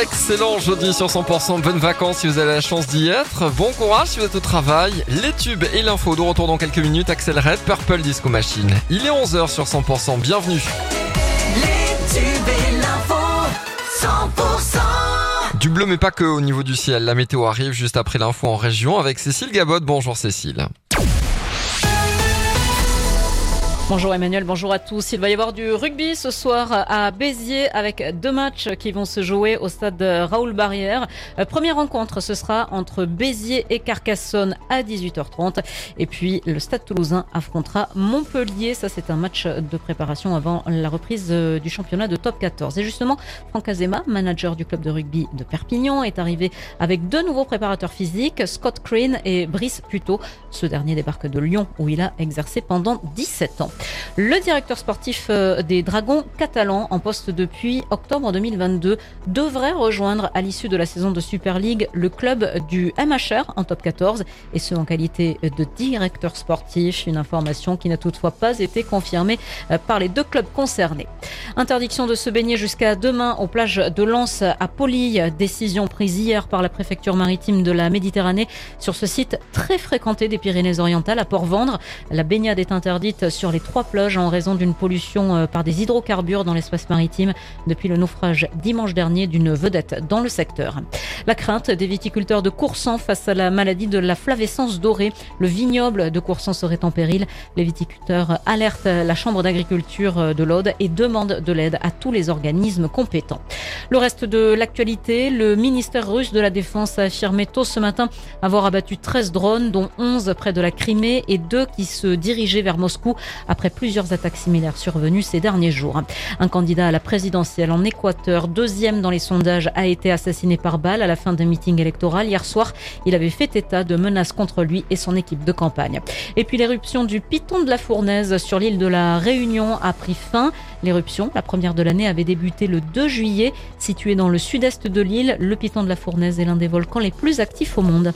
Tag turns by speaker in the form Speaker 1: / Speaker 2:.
Speaker 1: Excellent jeudi sur 100%. Bonnes vacances si vous avez la chance d'y être. Bon courage si vous êtes au travail. Les tubes et l'info de retour dans quelques minutes. Axel Red, Purple Disco Machine. Il est 11h sur 100%. Bienvenue.
Speaker 2: Les tubes et l'info, 100%.
Speaker 1: Du bleu mais pas que au niveau du ciel. La météo arrive juste après l'info en région avec Cécile Gabot. Bonjour Cécile.
Speaker 3: Bonjour Emmanuel, bonjour à tous. Il va y avoir du rugby ce soir à Béziers avec deux matchs qui vont se jouer au stade Raoul Barrière. Euh, première rencontre, ce sera entre Béziers et Carcassonne à 18h30. Et puis le stade toulousain affrontera Montpellier. Ça, c'est un match de préparation avant la reprise euh, du championnat de top 14. Et justement, Franck Azema, manager du club de rugby de Perpignan, est arrivé avec deux nouveaux préparateurs physiques, Scott Crane et Brice Puto. Ce dernier débarque de Lyon où il a exercé pendant 17 ans. Le directeur sportif euh, des Dragons catalans, en poste depuis octobre 2022, devrait rejoindre à l'issue de la saison de Super League le club du MHR en top 14, et ce en qualité de directeur sportif. Une information qui n'a toutefois pas été confirmée euh, par les deux clubs concernés. Interdiction de se baigner jusqu'à demain aux plages de Lens à Poli. Décision prise hier par la préfecture maritime de la Méditerranée sur ce site très fréquenté des Pyrénées-Orientales à Port-Vendre. La baignade est interdite sur les trois plages en raison d'une pollution euh, par des hydrocarbures dans l'espace maritime depuis le naufrage dimanche dernier d'une vedette dans le secteur. La crainte des viticulteurs de Coursan face à la maladie de la flavescence dorée. Le vignoble de Coursan serait en péril. Les viticulteurs alertent la Chambre d'agriculture de l'Aude et demandent de l'aide à tous les organismes compétents. Le reste de l'actualité, le ministère russe de la Défense a affirmé tôt ce matin avoir abattu 13 drones, dont 11 près de la Crimée et deux qui se dirigeaient vers Moscou après plusieurs attaques similaires survenues ces derniers jours. Un candidat à la présidentielle en Équateur, deuxième dans les sondages, a été assassiné par balle à la fin d'un meeting électoral. Hier soir, il avait fait état de menaces contre lui et son équipe de campagne. Et puis l'éruption du Piton de la Fournaise sur l'île de la Réunion a pris fin. L'éruption, la première de l'année, avait débuté le 2 juillet. Situé dans le sud-est de l'île, le Piton de la Fournaise est l'un des volcans les plus actifs au monde.